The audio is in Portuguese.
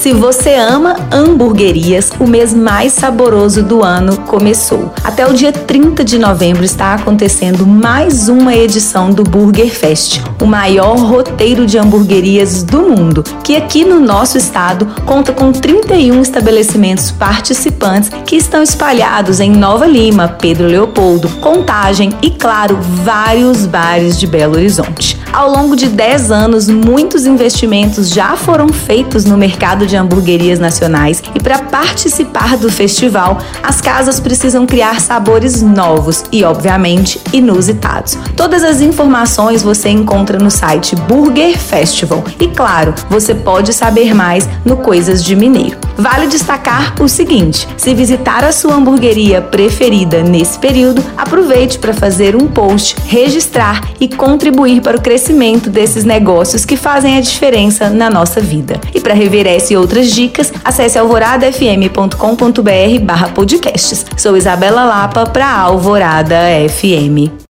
Se você ama hamburguerias, o mês mais saboroso do ano começou. Até o dia 30 de novembro está acontecendo mais uma edição do Burger Fest, o maior roteiro de hamburguerias do mundo, que aqui no nosso estado conta com 31 estabelecimentos participantes que estão espalhados em Nova Lima, Pedro Leopoldo, Contagem e, claro, vários bares de Belo Horizonte. Ao longo de 10 anos, muitos investimentos já foram feitos no mercado de hamburguerias nacionais e para participar do festival, as casas precisam criar sabores novos e, obviamente, inusitados. Todas as informações você encontra no site Burger Festival e, claro, você pode saber mais no Coisas de Mineiro. Vale destacar o seguinte: se visitar a sua hamburgueria preferida nesse período, aproveite para fazer um post, registrar e contribuir para o crescimento desses negócios que fazem a diferença na nossa vida. E para rever essa e outras dicas, acesse alvoradafm.com.br/podcasts. Sou Isabela Lapa para Alvorada FM.